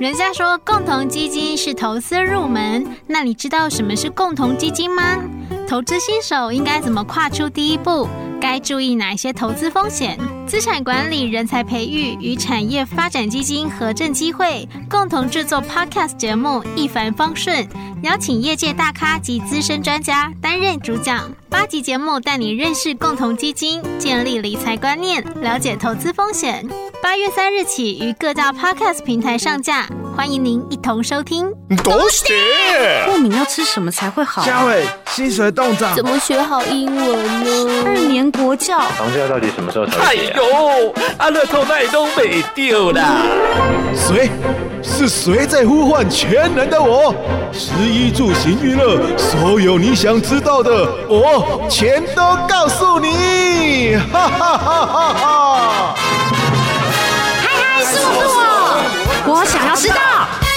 人家说共同基金是投资入门，那你知道什么是共同基金吗？投资新手应该怎么跨出第一步？该注意哪些投资风险？资产管理、人才培育与产业发展基金合证机会共同制作 Podcast 节目《一帆风顺》，邀请业界大咖及资深专家担任主讲。八集节目带你认识共同基金，建立理财观念，了解投资风险。八月三日起于各大 Podcast 平台上架。欢迎您一同收听。狗血！过敏要吃什么才会好？嘉伟，薪水冻涨，怎么学好英文呢？二年国教，房价到底什么时候才会？哎呦，阿乐透那都没丢啦！谁？是谁在呼唤全能的我？十一住行娱乐，所有你想知道的，我全都告诉你！哈哈哈哈哈！嗨嗨，是我是我，我想要知道。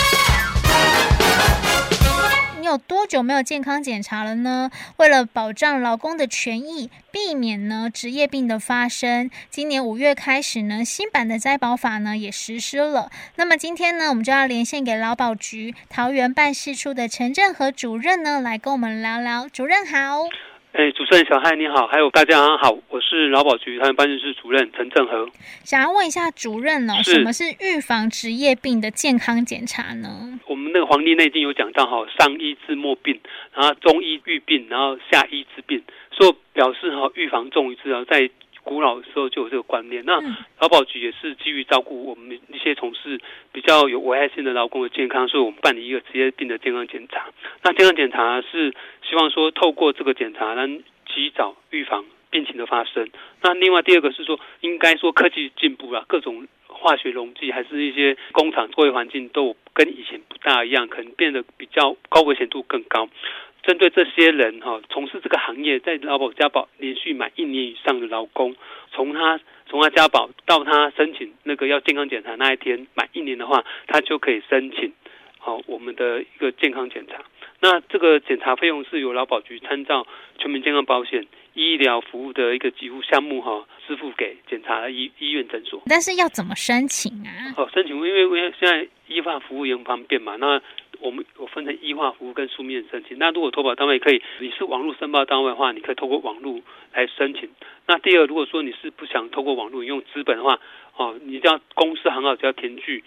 有多久没有健康检查了呢？为了保障劳工的权益，避免呢职业病的发生，今年五月开始呢，新版的灾保法呢也实施了。那么今天呢，我们就要连线给劳保局桃园办事处的陈振和主任呢，来跟我们聊聊。主任好。哎，主持人小嗨你好，还有大家好，我是劳保局他们办事室主任陈正和。想要问一下主任呢、哦，什么是预防职业病的健康检查呢？我们那个《黄帝内经》有讲到哈，上医治末病，然后中医预病，然后下医治病，所以表示哈预防重于治疗，在古老的时候就有这个观念。那劳保局也是基于照顾我们一些从事比较有危害性的劳工的健康，所以我们办理一个职业病的健康检查。那健康检查是。希望说透过这个检查能及早预防病情的发生。那另外第二个是说，应该说科技进步了，各种化学溶剂还是一些工厂作业环境都跟以前不大一样，可能变得比较高危险度更高。针对这些人哈，从事这个行业，在劳保家保连续满一年以上的劳工，从他从他家保到他申请那个要健康检查那一天满一年的话，他就可以申请好我们的一个健康检查。那这个检查费用是由劳保局参照全民健康保险医疗服务的一个给付项目哈，支付给检查的医医院诊所。但是要怎么申请啊？哦，申请因为因为现在医化服务也很方便嘛。那我们我分成医化服务跟书面申请。那如果投保单位可以，你是网络申报单位的话，你可以透过网络来申请。那第二，如果说你是不想透过网络，用资本的话，哦，你只要公司行号只要填具。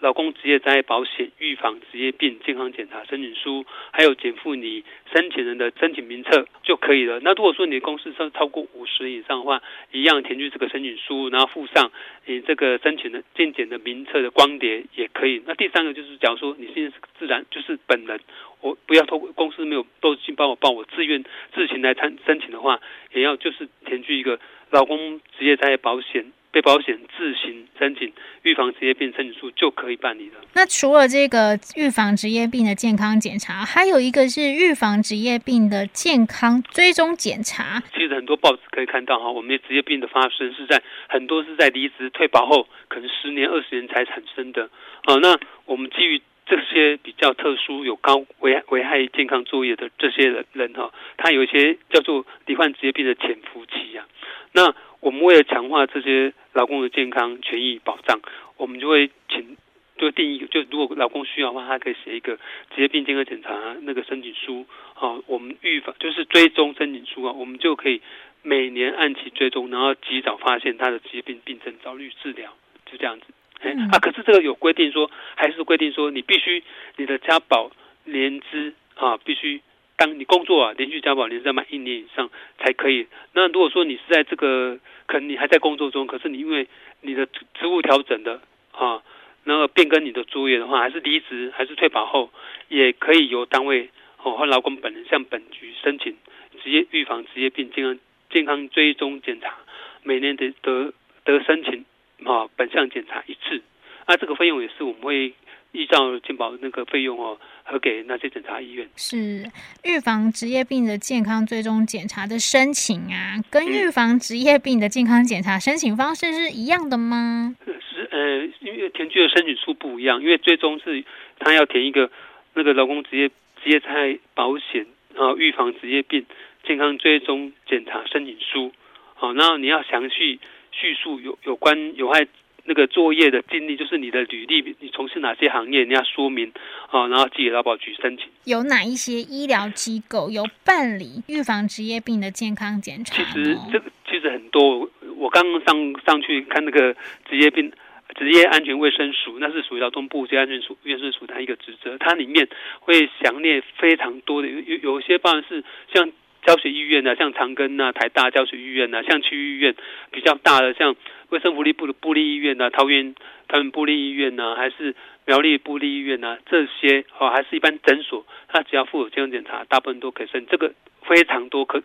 老公职业灾害保险预防职业病健康检查申请书，还有减负你申请人的申请名册就可以了。那如果说你的公司超超过五十以上的话，一样填具这个申请书，然后附上你这个申请的健检的名册的光碟也可以。那第三个就是，假如说你现在是自然就是本人，我不要透过公司没有都去帮我报，我自愿自行来参申请的话，也要就是填具一个老公职业灾害保险。被保险自行申请预防职业病申请书就可以办理了。那除了这个预防职业病的健康检查，还有一个是预防职业病的健康追踪检查。其实很多报纸可以看到哈，我们的职业病的发生是在很多是在离职退保后，可能十年二十年才产生的。好，那我们基于这些比较特殊、有高危危害健康作业的这些人人哈，他有一些叫做罹患职业病的潜伏期啊，那。我们为了强化这些劳工的健康权益保障，我们就会请就定义，就如果劳工需要的话，他可以写一个职业病健康检查那个申请书啊，我们预防就是追踪申请书啊，我们就可以每年按期追踪，然后及早发现他的职业病病症，早日治疗，就这样子。哎啊，可是这个有规定说，还是规定说，你必须你的家保年资啊，必须。当你工作啊，连续加保年资满一年以上才可以。那如果说你是在这个，可能你还在工作中，可是你因为你的职务调整的啊，那个变更你的作业的话，还是离职，还是退保后，也可以由单位哦和劳工本人向本局申请职业预防职业病健康健康追踪检查，每年得得得申请啊本项检查一次。那这个费用也是我们会。依照健保那个费用哦，核给那些检查医院。是预防职业病的健康追踪检查的申请啊，跟预防职业病的健康检查申请方式是一样的吗？是呃，因为填具的申请书不一样，因为最终是他要填一个那个劳工职业职业灾害保险啊，预防职业病健康追踪检查申请书。好，然后你要详细叙述有有关有害那个作业的经历，就是你的履历，你从事哪些行业，你要说明啊，然后寄给劳保局申请。有哪一些医疗机构有办理预防职业病的健康检查？其实这个其实很多，我刚刚上上去看那个职业病职业安全卫生署，那是属于劳动部职业安全署卫生署的一个职责，它里面会详列非常多的，有有有些办是像。教学医院呢，像长庚啊、台大教学医院呢，像区域医院比较大的，像卫生福利部的部立医院呢，桃园桃园部立医院呢，还是苗栗部立医院呢，这些哦，还是一般诊所，它只要附有健康检查，大部分都可以申。这个非常多，可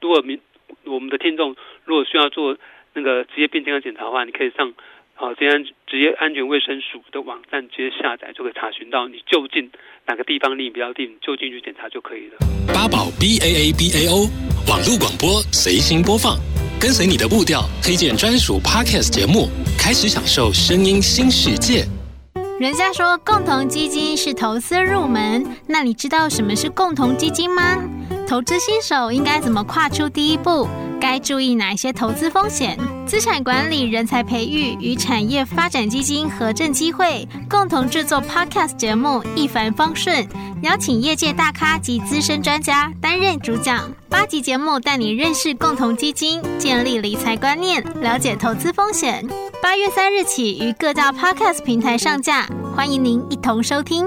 如果民我们的听众如果需要做那个职业病健康检查的话，你可以上。好，这样职业安全卫生署的网站直接下载就可以查询到你就近哪个地方离你比较近，就近去检查就可以了。八宝 B A A B A O 网络广播随心播放，跟随你的步调，推荐专属 Podcast 节目，开始享受声音新世界。人家说共同基金是投资入门，那你知道什么是共同基金吗？投资新手应该怎么跨出第一步？该注意哪些投资风险？资产管理人才培育与产业发展基金合证机会共同制作 Podcast 节目一帆风顺，邀请业界大咖及资深专家担任主讲。八集节目带你认识共同基金，建立理财观念，了解投资风险。八月三日起于各大 Podcast 平台上架，欢迎您一同收听。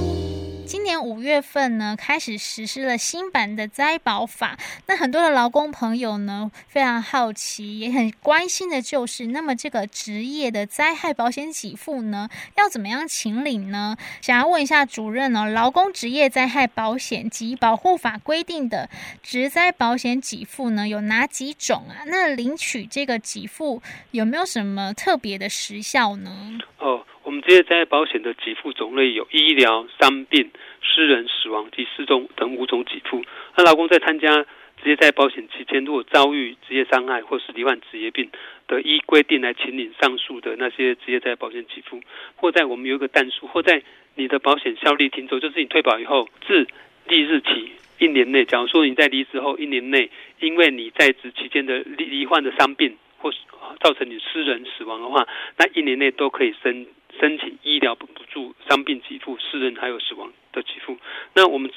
年五月份呢，开始实施了新版的灾保法。那很多的劳工朋友呢，非常好奇，也很关心的就是，那么这个职业的灾害保险给付呢，要怎么样请领呢？想要问一下主任哦，劳工职业灾害保险及保护法规定的职灾保险给付呢，有哪几种啊？那领取这个给付有没有什么特别的时效呢？哦。我们职业灾害保险的给付种类有医疗、伤病、失人死亡及失踪等五种给付。那劳工在参加职业灾保险期间，如果遭遇职业伤害或是罹患职业病，得依规定来请领上述的那些职业灾保险给付，或在我们有一个但书，或在你的保险效力停走，就是你退保以后自立日起一年内，假如说你在离职后一年内，因为你在职期间的罹患的伤病或是造成你失人死亡的话，那一年内都可以申。申请医疗补助、伤病给付、失人还有死亡的给付。那我们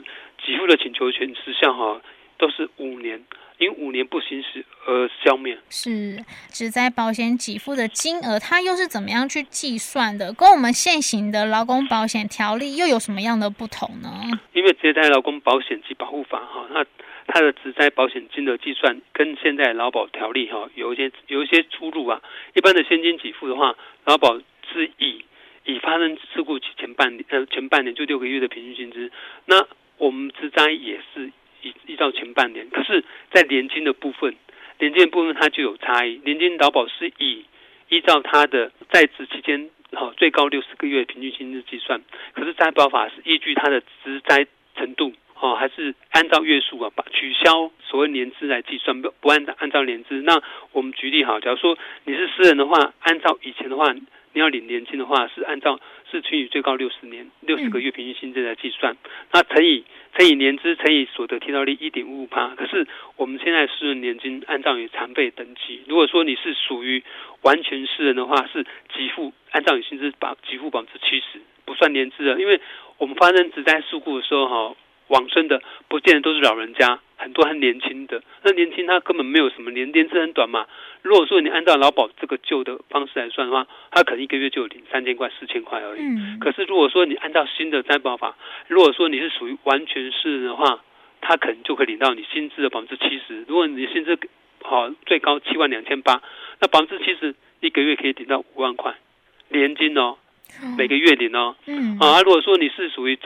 给付的请求权时效哈，都是五年，因五年不行使而消灭。是职灾保险给付的金额，它又是怎么样去计算的？跟我们现行的劳工保险条例又有什么样的不同呢？因为职灾劳工保险及保护法哈，那它的职灾保险金额计算跟现在劳保条例哈有一些有一些出入啊。一般的现金给付的话，劳保是以以发生事故前半年呃前半年就六个月的平均薪资，那我们职灾也是依依照前半年，可是，在年金的部分，年金的部分它就有差异。年金劳保是以依照它的在职期间好最高六十个月平均薪资计算，可是灾保法是依据它的职灾程度哦，还是按照月数啊，把取消所谓年资来计算，不不按按照年资。那我们举例好，假如说你是私人的话，按照以前的话。你要领年金的话，是按照是乘以最高六十年六十个月平均薪资来计算，那乘以乘以年资乘以所得提到率一点五五趴。可是我们现在私人年金按照你残废等级，如果说你是属于完全私人的话，是给付按照你薪资把给付百分之七十，不算年资的。因为我们发生职灾事故的时候，哈，往生的不见得都是老人家。很多很年轻的，那年轻他根本没有什么年年资很短嘛。如果说你按照劳保这个旧的方式来算的话，他可能一个月就有领三千块、四千块而已。嗯。可是如果说你按照新的灾保法，如果说你是属于完全是的话，他可能就可以领到你薪资的百分之七十。如果你薪资好最高七万两千八，那百分之七十一个月可以领到五万块年金哦，每个月领哦。嗯。啊，如果说你是属于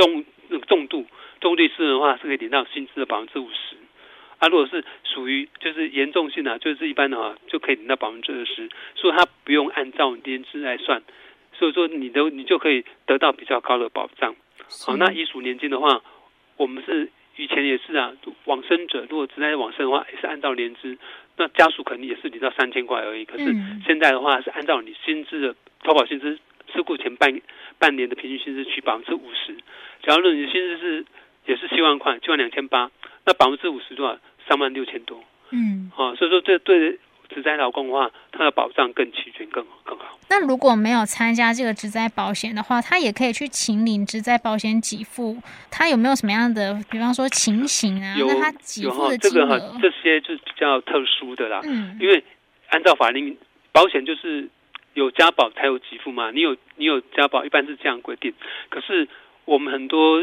重重度。重度私人的话是可以领到薪资的百分之五十，啊，如果是属于就是严重性的，就是一般的话就可以领到百分之二十，所以它不用按照年资来算，所以说你都你就可以得到比较高的保障。好，那遗属年金的话，我们是以前也是啊，往生者如果只在往生的话，也是按照年资，那家属肯定也是领到三千块而已。可是现在的话是按照你薪资的投保薪资，事故前半半年的平均薪资取百分之五十，假如你的薪资是。也是七万块，七万两千八，那百分之五十多少？三万六千多。嗯，啊，所以说这对职灾劳工的话，它的保障更齐全、更更好。那如果没有参加这个职灾保险的话，他也可以去请领职灾保险给付。他有没有什么样的，比方说情形啊？有那他给付的金额这个哈，这些就是比较特殊的啦。嗯，因为按照法令，保险就是有加保才有给付嘛。你有你有加保，一般是这样规定。可是我们很多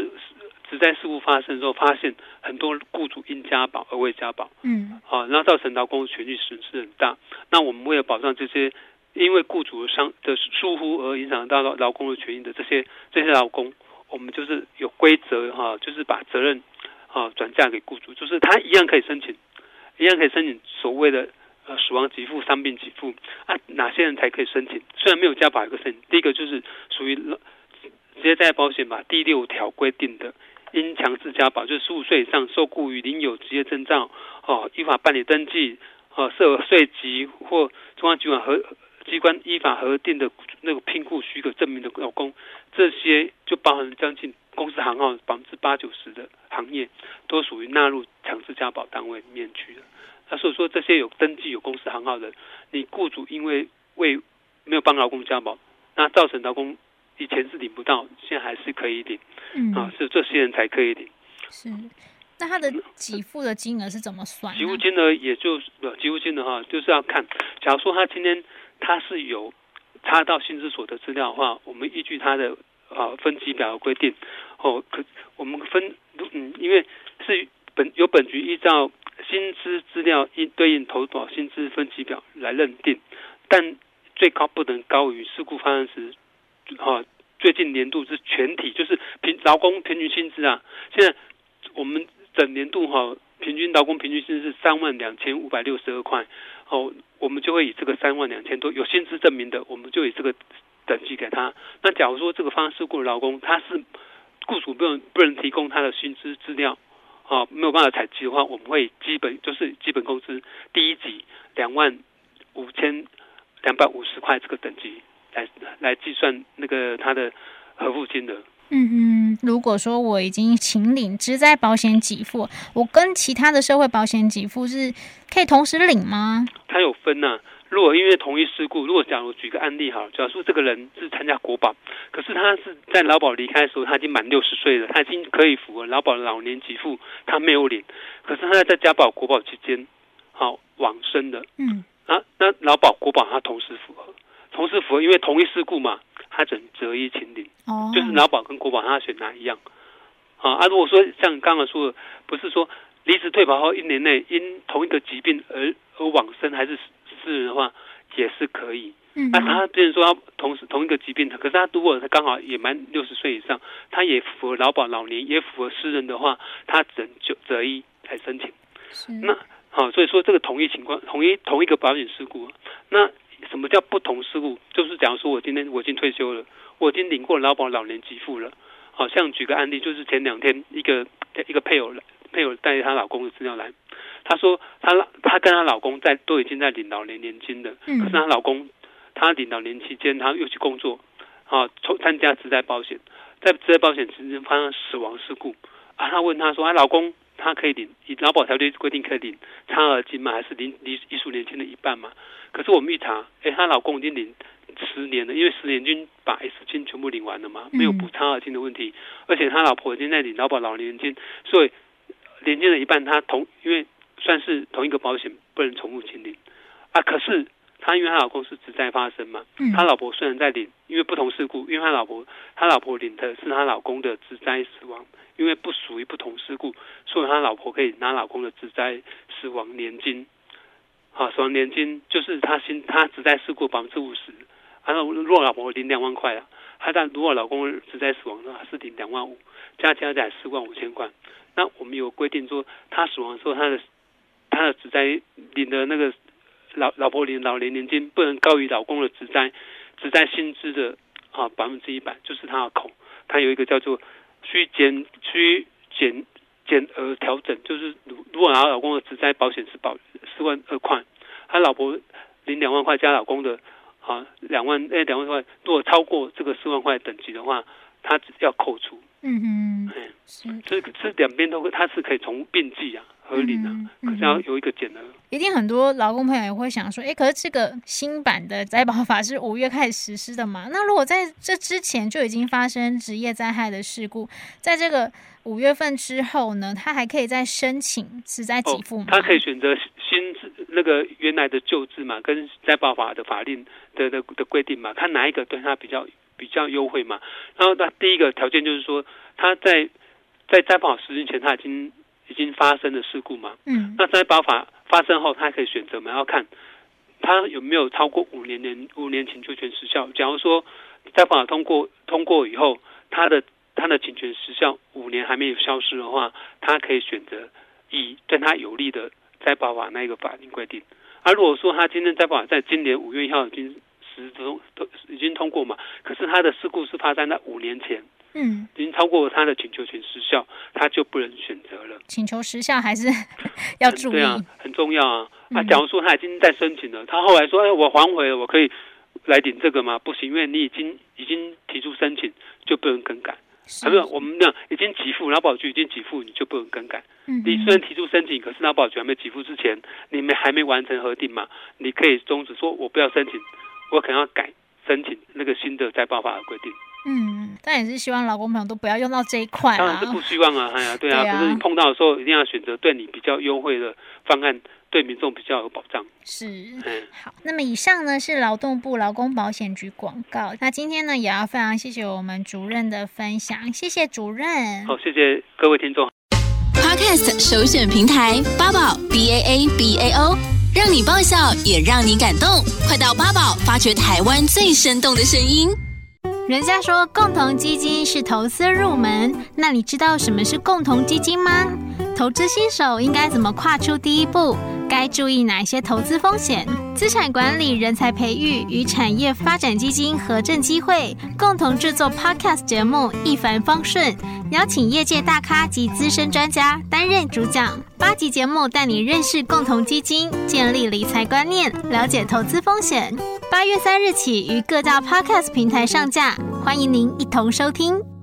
职灾事故发生的时候，发现很多雇主因家保而未家保。嗯，好，那造成劳工的权益损失很大。那我们为了保障这些。因为雇主的伤的疏忽而影响到劳工的权益的这些这些劳工，我们就是有规则哈，就是把责任啊转嫁给雇主，就是他一样可以申请，一样可以申请所谓的呃死亡给付、伤病给付啊，哪些人才可以申请？虽然没有加保一个申请，第一个就是属于职业灾害保险法第六条规定的，应强制加保，就是十五岁以上受雇于领有职业证照哦，依法办理登记哦，设税籍或中央机关和。机关依法核定的那个聘雇许可证明的劳工，这些就包含将近公司行号百分之八九十的行业，都属于纳入强制加保单位里面去的。那所以说，这些有登记有公司行号的，你雇主因为为没有帮劳工加保，那造成劳工以前是领不到，现在还是可以领。嗯，啊，是这些人才可以领。是，那他的给付的金额是怎么算？给付金额也就是给付金额哈，就是要看，假如说他今天。他是有查到薪资所得资料的话，我们依据他的啊分级表的规定，哦，可我们分嗯，因为是本由本局依照薪资资料应对应投保薪资分级表来认定，但最高不能高于事故发生时，哈，最近年度是全体就是平劳工平均薪资啊，现在我们整年度哈平均劳工平均薪资是三万两千五百六十二块。哦，我们就会以这个三万两千多有薪资证明的，我们就以这个等级给他。那假如说这个发生事故的劳工他是雇主不能不能提供他的薪资资料，啊，没有办法采集的话，我们会基本就是基本工资第一级两万五千两百五十块这个等级来来计算那个他的合付金额。嗯嗯，如果说我已经请领职灾保险给付，我跟其他的社会保险给付是可以同时领吗？它有分呐、啊。如果因为同一事故，如果假如举个案例哈，假如说这个人是参加国保，可是他是在劳保离开的时候他已经满六十岁了，他已经可以符合劳保的老年给付，他没有领，可是他在家保国保期间，好往生的，嗯，啊，那劳保国保他同时符合，同时符合，因为同一事故嘛。他只能择一请领，哦，就是劳保跟国保，他选哪一样？啊啊！如果说像刚刚说的，不是说离职退保后一年内因同一个疾病而而往生还是私人的话，也是可以。嗯，那他变成说他同时同一个疾病，可是他如果他刚好也满六十岁以上，他也符合劳保老年，也符合私人的话，他只能就择一来申请。那好，所以说这个同一情况，同一同一个保险事故，那。什么叫不同事故？就是假如说我今天我已经退休了，我已经领过劳保老年给付了。好像举个案例，就是前两天一个一个配偶来，配偶带她老公的资料来，她说她她跟她老公在都已经在领老年年金了，可是她老公她领老年期间，她又去工作，啊，从参加职灾保险，在职灾保险期间发生死亡事故，啊，她问她说，啊，老公他可以领以劳保条例规定可以领差额金吗？还是领离遗属年金的一半吗？可是我们一查，哎，她老公已经领十年了，因为十年金把 S 金全部领完了嘛，没有补差额金的问题，而且他老婆已经在领劳保老年金，所以年金的一半他同，因为算是同一个保险，不能重复清领啊。可是他因为他老公是职灾发生嘛，他老婆虽然在领，因为不同事故，因为他老婆他老婆领的是他老公的职灾死亡，因为不属于不同事故，所以他老婆可以拿老公的职灾死亡年金。好，死亡年金就是他新他职灾事故百分之五十，然后如果老婆领两万块啊，他但如果老公职灾死亡的话是领两万五，加加起来四万五千块。那我们有规定说，他死亡的时候，他的他的职灾领的那个老老婆领老年年金不能高于老公的职灾职灾薪资的啊百分之一百，就是他的口，他有一个叫做需减需减。减额调整就是，如如果他老公的职灾保险是保四万二块，他老婆领两万块加老公的啊两万哎两万块，如果超过这个四万块等级的话，他只要扣除。嗯哼，是，这这两边都会，它是可以从并计啊，合理的，嗯嗯、可是要有一个减额。一定很多劳工朋友也会想说，哎，可是这个新版的灾保法是五月开始实施的嘛？那如果在这之前就已经发生职业灾害的事故，在这个五月份之后呢，他还可以再申请实灾给付吗？他可以选择新那个原来的旧制嘛，跟灾保法的法令的的的规定嘛，看哪一个对他比较。比较优惠嘛，然后他第一个条件就是说，他在在灾保实施前，他已经已经发生的事故嘛，嗯，那在保法发生后，他可以选择嘛，要看他有没有超过五年年五年请求权时效。假如说在保法通过通过以后，他的他的请求权时效五年还没有消失的话，他可以选择以对他有利的在保法那一个法律规定。而如果说他今天在保法在今年五月一号已经实都都已经通过嘛，可是他的事故是发生在五年前，嗯，已经超过他的请求权时效，他就不能选择了。请求时效还是 要注意，对啊，很重要啊。啊、假如说他已经在申请了，他后来说，哎，我反悔了，我可以来领这个吗？不行，因为你已经已经提出申请，就不能更改。还没有，我们那已经给付，劳保局已经给付，你就不能更改。嗯，你虽然提出申请，可是劳保局还没给付之前，你们还没完成核定嘛？你可以终止，说我不要申请。我可能要改申请那个新的灾保法的规定。嗯，但也是希望劳工朋友都不要用到这一块。当然是不希望啊，哎呀，对啊，可是你碰到的时候，一定要选择对你比较优惠的方案，对民众比较有保障。是，嗯，好。那么以上呢是劳动部劳工保险局广告。那今天呢也要非常谢谢我们主任的分享，谢谢主任。好，谢谢各位听众。Podcast 首选平台八宝 B A A B A O。让你爆笑，也让你感动。快到八宝发掘台湾最生动的声音。人家说共同基金是投资入门，那你知道什么是共同基金吗？投资新手应该怎么跨出第一步？该注意哪些投资风险？资产管理、人才培育与产业发展基金合证机会共同制作 Podcast 节目，一帆风顺。邀请业界大咖及资深专家担任主讲，八集节目带你认识共同基金，建立理财观念，了解投资风险。八月三日起于各大 Podcast 平台上架，欢迎您一同收听。